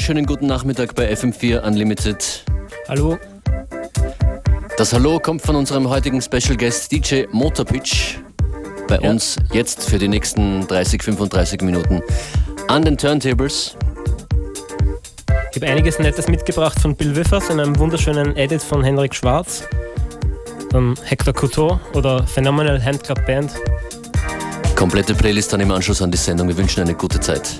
Wunderschönen guten Nachmittag bei FM4 Unlimited. Hallo. Das Hallo kommt von unserem heutigen Special Guest DJ Motorpitch. Bei ja. uns jetzt für die nächsten 30, 35 Minuten an den Turntables. Ich habe einiges Nettes mitgebracht von Bill Wiffers in einem wunderschönen Edit von Henrik Schwarz, um, Hector Couture oder Phenomenal Handclub Band. Komplette Playlist dann im Anschluss an die Sendung. Wir wünschen eine gute Zeit.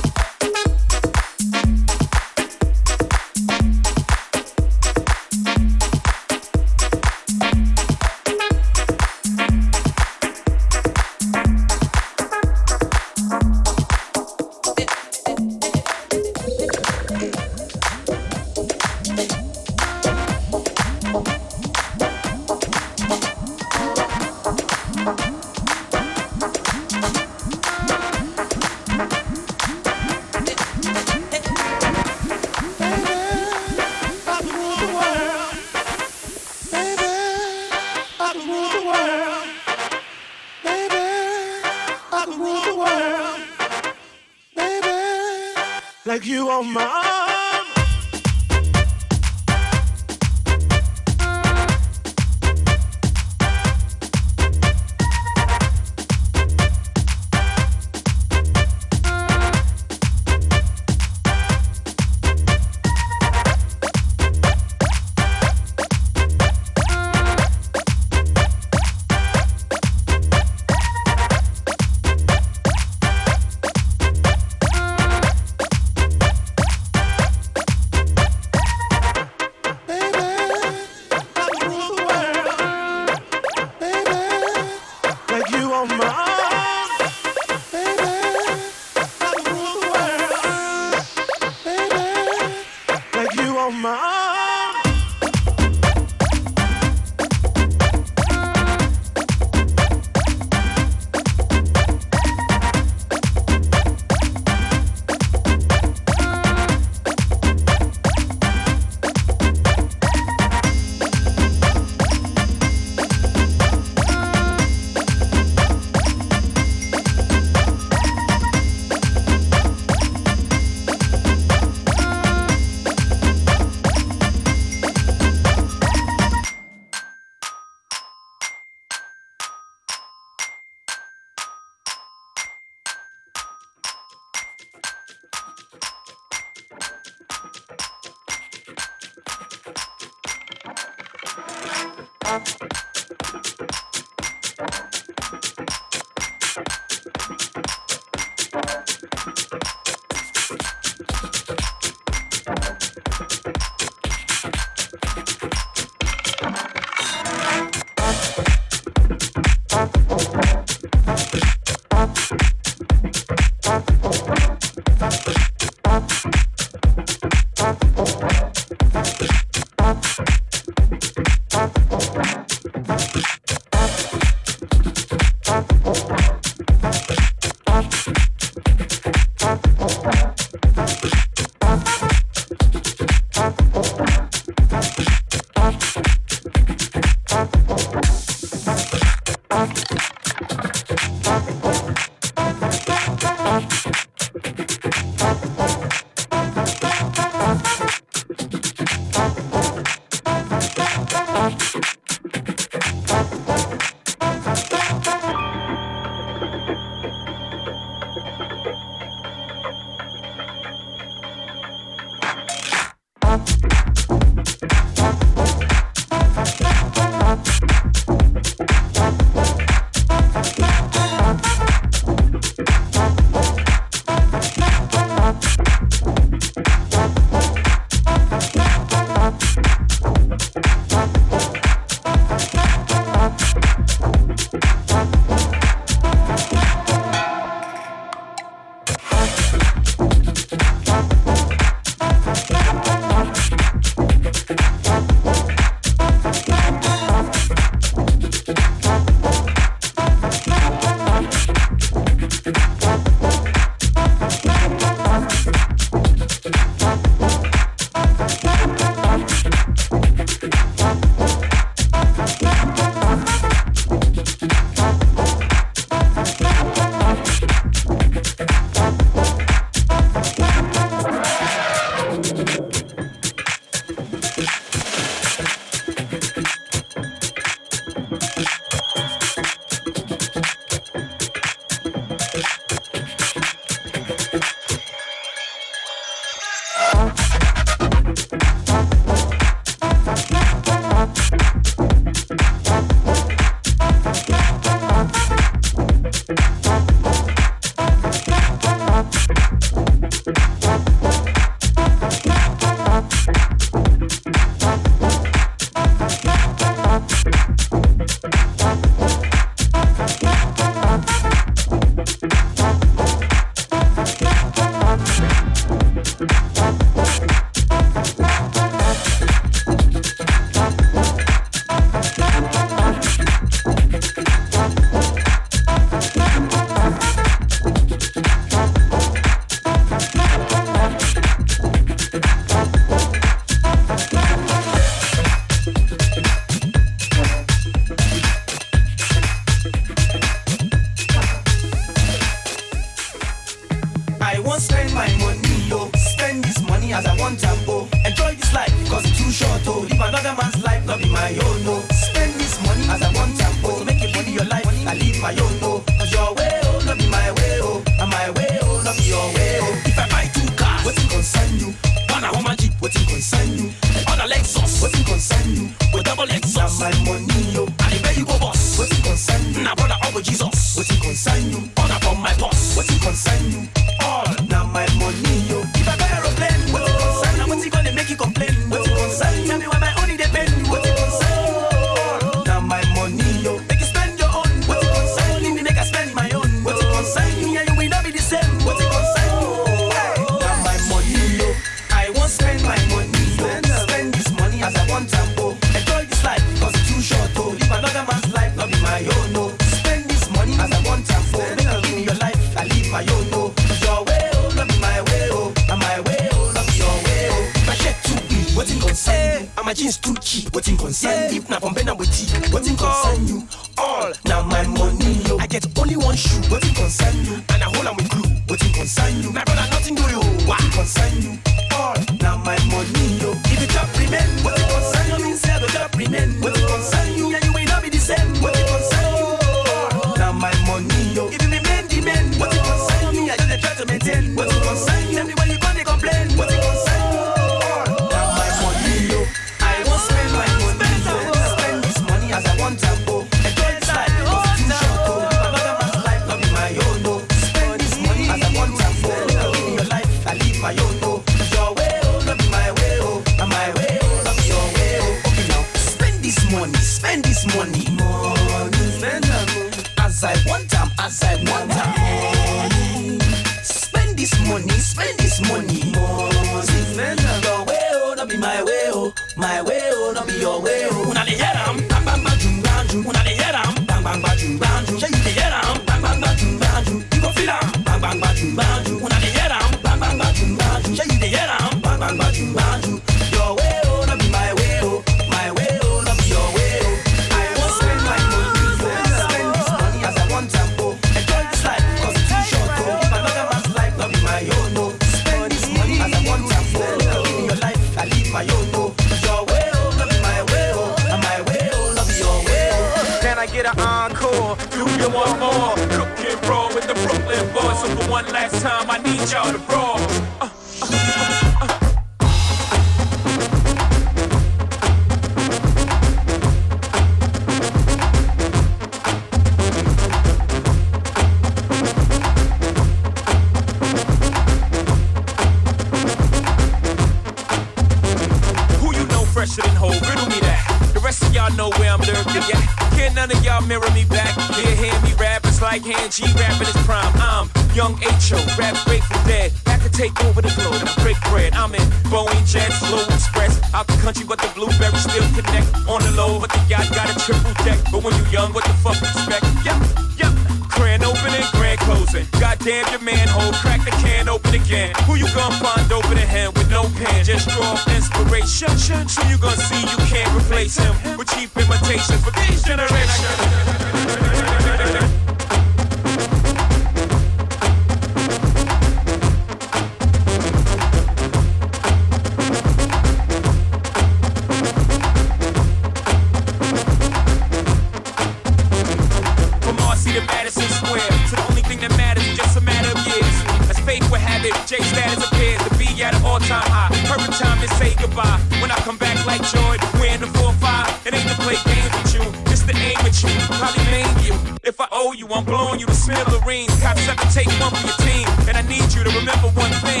Madison Square. So the only thing that matters is just a matter of years. As fate would have it, Jay status appears to be at an all-time high. Perfect time to say goodbye. When I come back like joy, we're in the 4-5. It ain't to play games with you, it's to aim at you. Probably maim you. If I owe you, I'm blowing you to smithereens. Cops have to take one for your team. And I need you to remember one thing.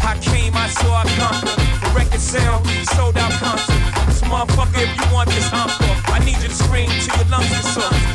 I came, I saw, I conquered. The record sale, sold out concert. This motherfucker, if you want this encore, I need you to scream till your lungs are sore.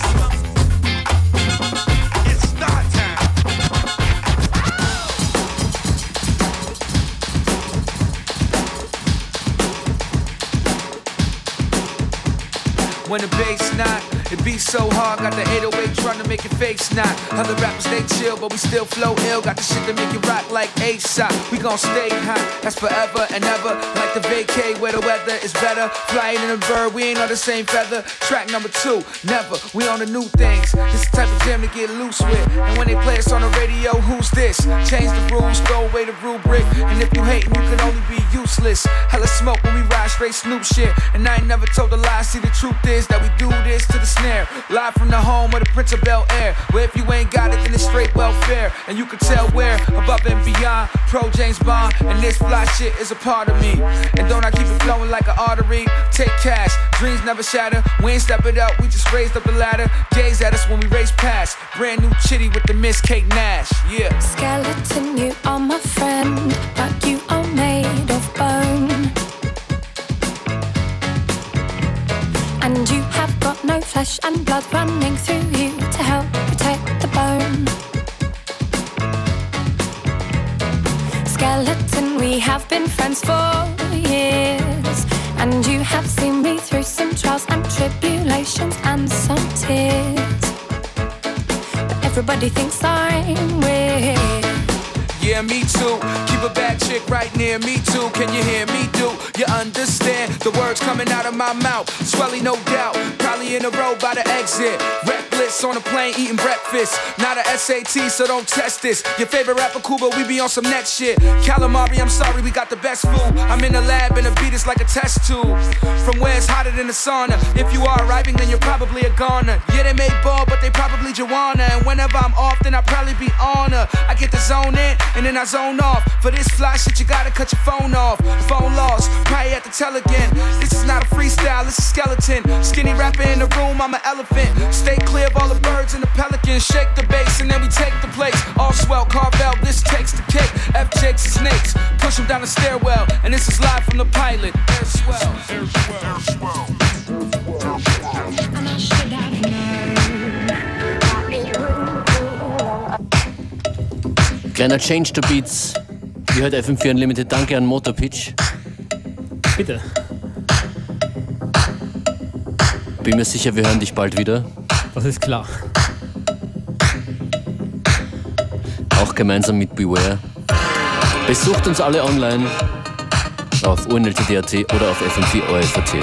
When the bass knocks. It be so hard, got the 808 trying to make your face knock. Other rappers, they chill, but we still flow ill. Got the shit to make you rock like ASAP. We gon' stay hot, that's forever and ever. Like the vacay where the weather is better. Flying in a bird, we ain't on the same feather. Track number two, never, we on the new things. This the type of jam to get loose with. And when they play us on the radio, who's this? Change the rules, throw away the rubric. And if you hating, you can only be useless. Hella smoke when we ride straight Snoop shit. And I ain't never told a lie, see the truth is that we do this to the snare. Live from the home of the Prince of Bel Air, where if you ain't got it, then it's straight welfare. And you can tell where, above and beyond, pro James Bond, and this fly shit is a part of me. And don't I keep it flowing like an artery? Take cash, dreams never shatter. We ain't step it up, we just raised up the ladder. Gaze at us when we race past. Brand new chitty with the Miss Kate Nash, yeah. Skeleton, you are my friend, but you are made of bone. And you have got no flesh and blood running through you to help protect the bone. Skeleton, we have been friends for years. And you have seen me through some trials and tribulations and some tears. But everybody thinks I'm weird. Yeah, me too. Keep a bad chick right near me too. Can you hear me? Do you understand the words coming out of my mouth? Swelly, no doubt. Probably in a row by the exit. Reckless on a plane eating breakfast. Not a SAT, so don't test this. Your favorite rapper, Cuba, we be on some next shit. Calamari, I'm sorry, we got the best food. I'm in the lab and the beat is like a test tube. From where it's hotter than the sauna. If you are arriving, then you're probably a goner. Yeah, they made ball, but they probably Joanna. And whenever I'm off, then I probably be on her. I get the zone in and then I zone off. For this fly shit, you gotta cut your phone off. Phone lost, probably have to tell again. This is not a freestyle, it's a skeleton. Skinny rapper in the room, I'm an elephant. Stay clear of all the birds and the pelicans. Shake the bass and then we take the place. All swell, Carvel, this takes the cake. F Jakes and snakes, push them down the stairwell. And this is live from the pilot. Air swell. And I should have known Kleiner Change to Beats. Ihr hört FM4 Unlimited. Danke an Motorpitch. Bitte. Bin mir sicher, wir hören dich bald wieder. Das ist klar. Auch gemeinsam mit Beware. Besucht uns alle online auf unltd.at oder auf fm4orf.at.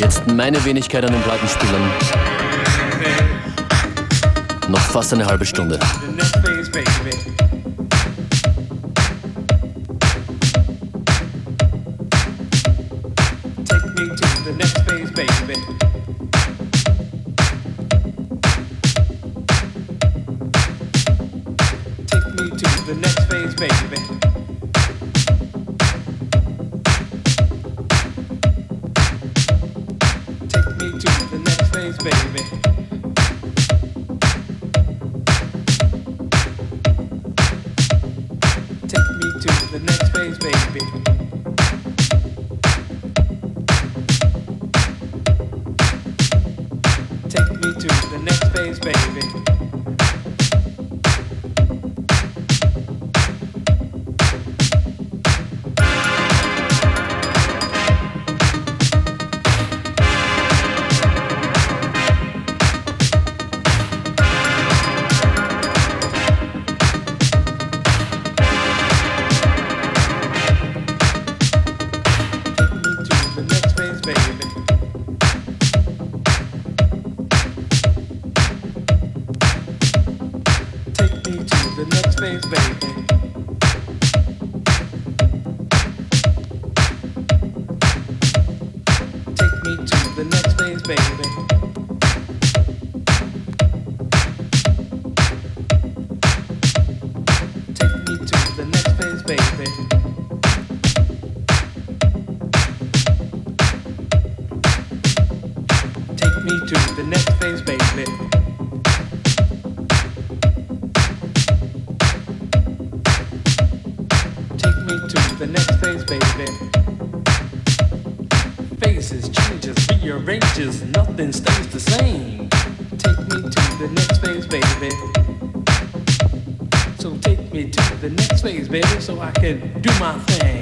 Jetzt meine Wenigkeit an den Plattenspielern. Noch fast eine halbe Stunde. Baby. Take me to the next phase, baby. Take me to the next phase, baby. Phases, changes, rearranges, nothing stays baby, so I can do my thing.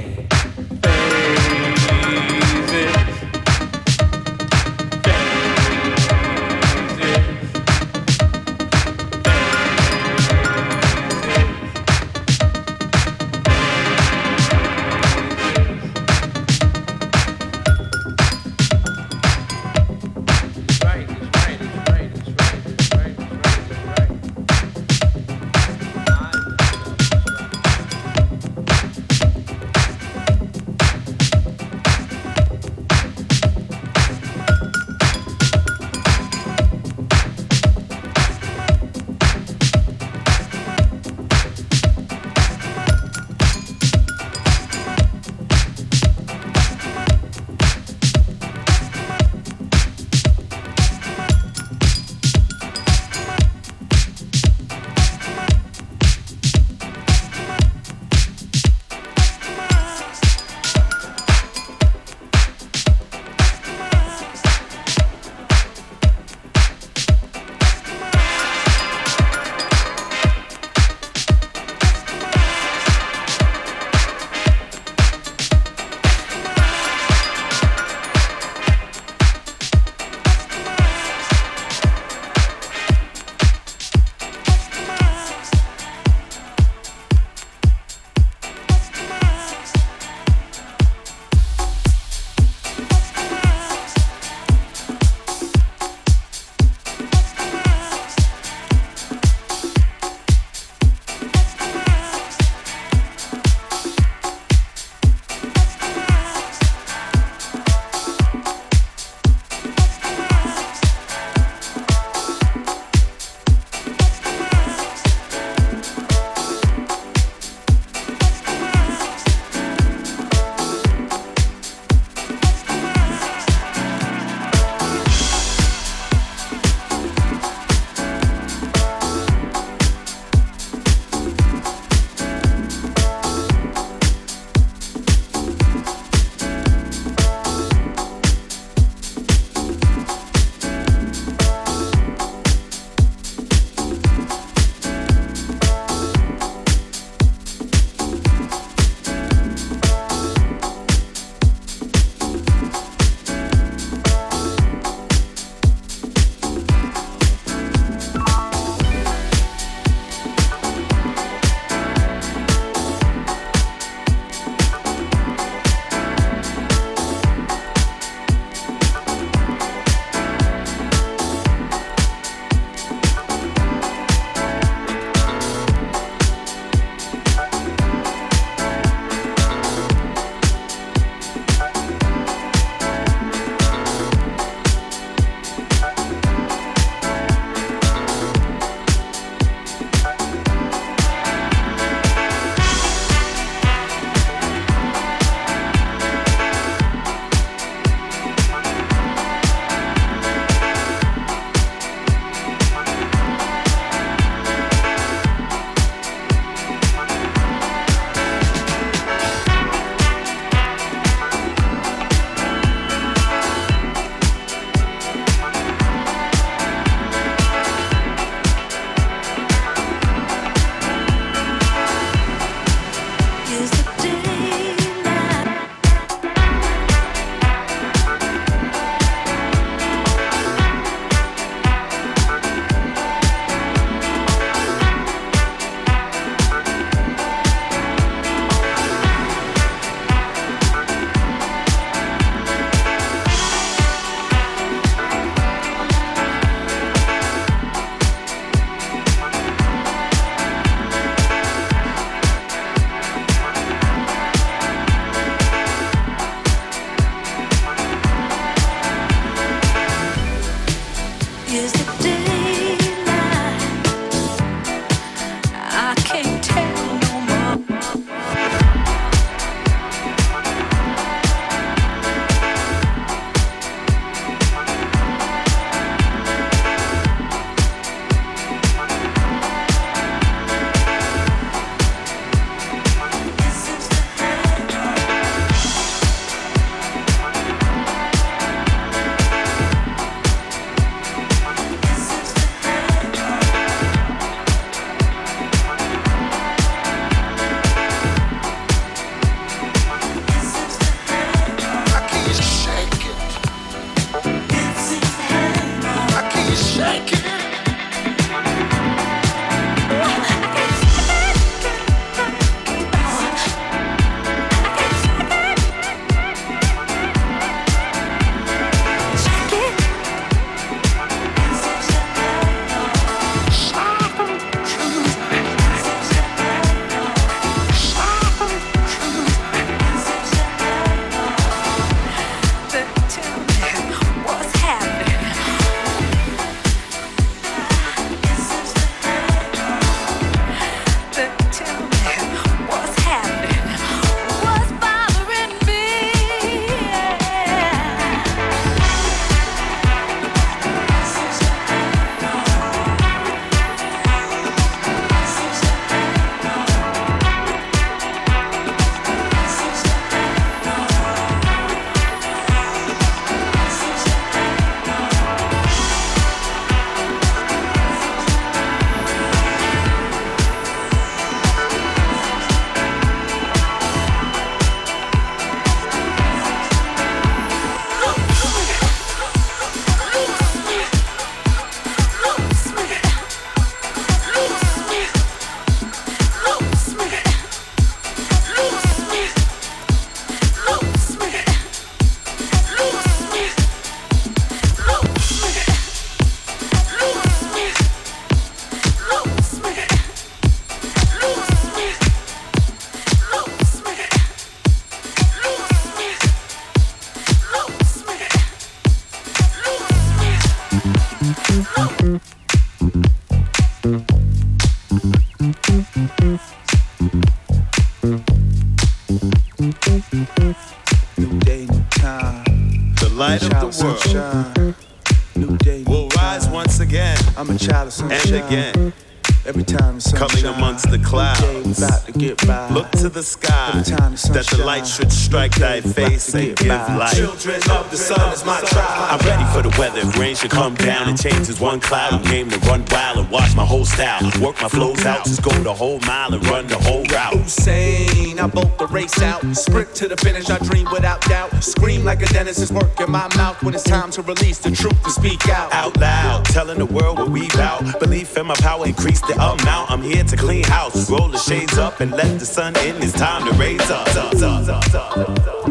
Light should strike thy about face to and give by. light. Children of the sun is my tribe. I'm ready for the weather. If rain should come down and change as one cloud. I came to run wild and watch my whole style. Work my flows out, just go the whole mile and run the whole route. Usain, I bolt the race out. Sprint to the finish, I dream without doubt. Scream like a dentist is working my mouth when it's time to release the truth to speak out. Out loud, telling the world what we bout. Belief in my power, increase the amount. I'm here to clean house. Roll the shades up and let the sun in. It's time to raise up. up, up, up, up, up.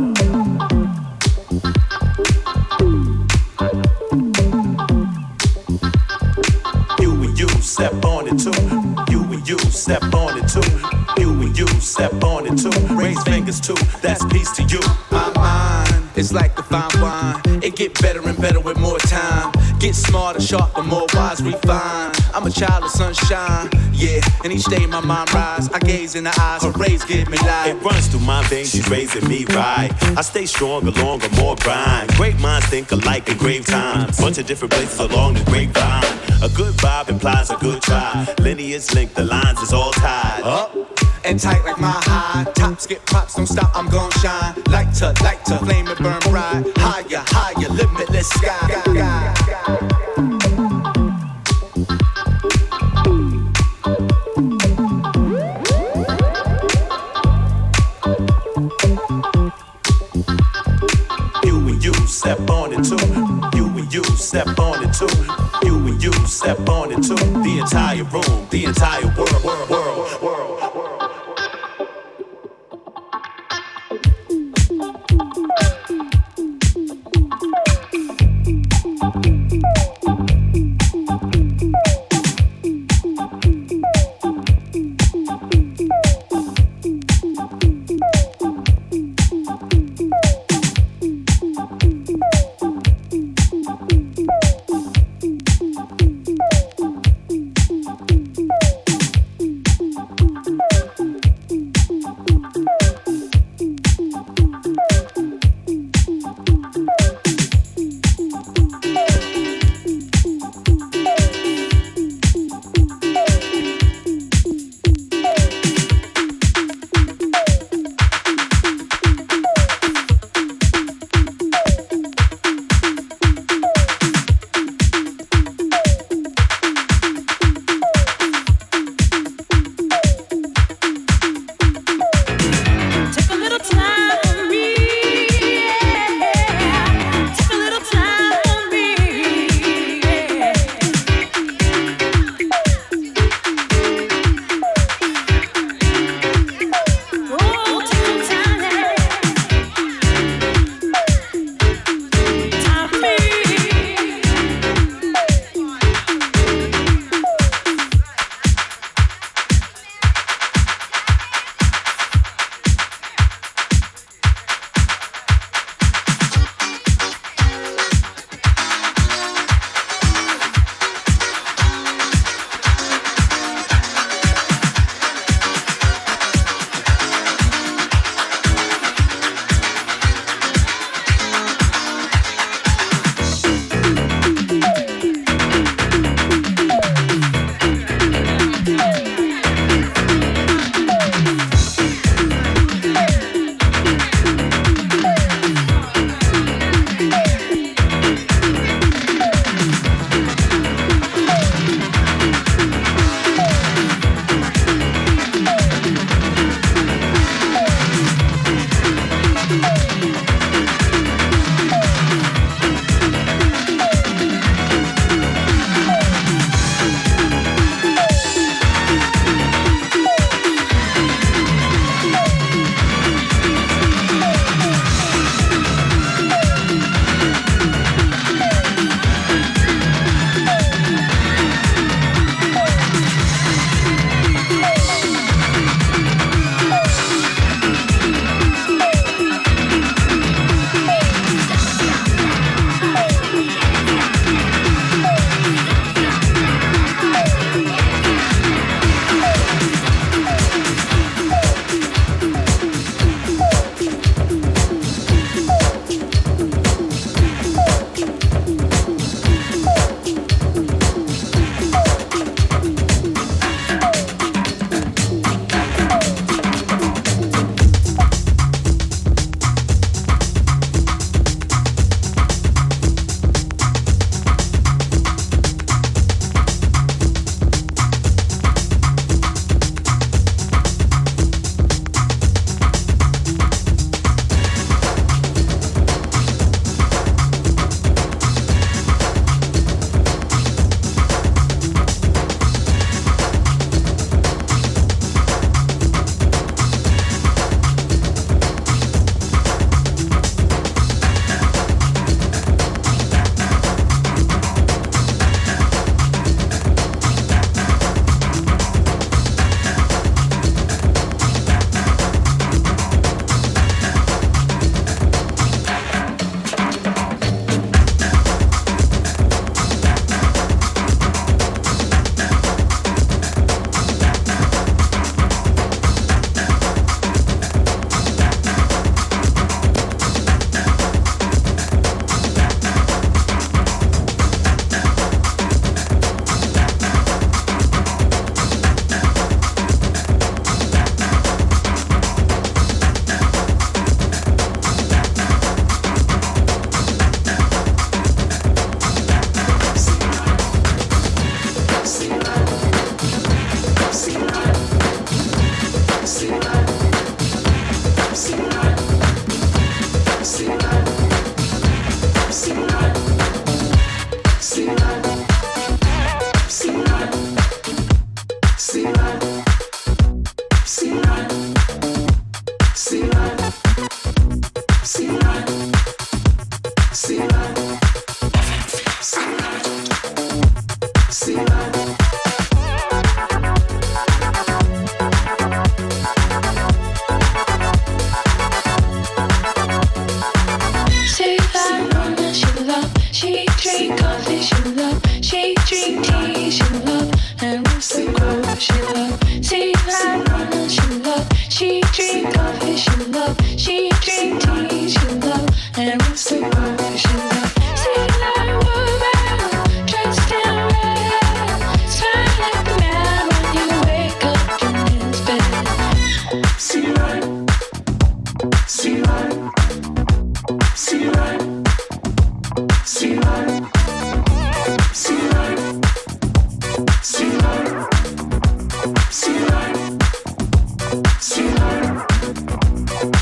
You and you step on it too. You and you step on it too. You and you step on it too. Raise fingers too. That's peace to you. My mind is like the fine wine. It get better and better with more time. Get smarter, sharper, more wise, refined. I'm a child of sunshine, yeah. And each day my mind rise. I gaze in the eyes, her rays give me life. It runs through my veins, she's raising me right. I stay stronger, longer, more grind. Great minds think alike in grave times. Bunch of different places along the grapevine. A good vibe implies a good try. Lineage linked, the lines is all tied. Up and tight like my high. Tops get props, don't stop, I'm gon' shine. Light to light to flame it burn bright. Higher, higher, limitless sky. You and you step on it too. You and you step on it too. You and you step on it too. The entire room, the entire world, world, world.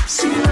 Set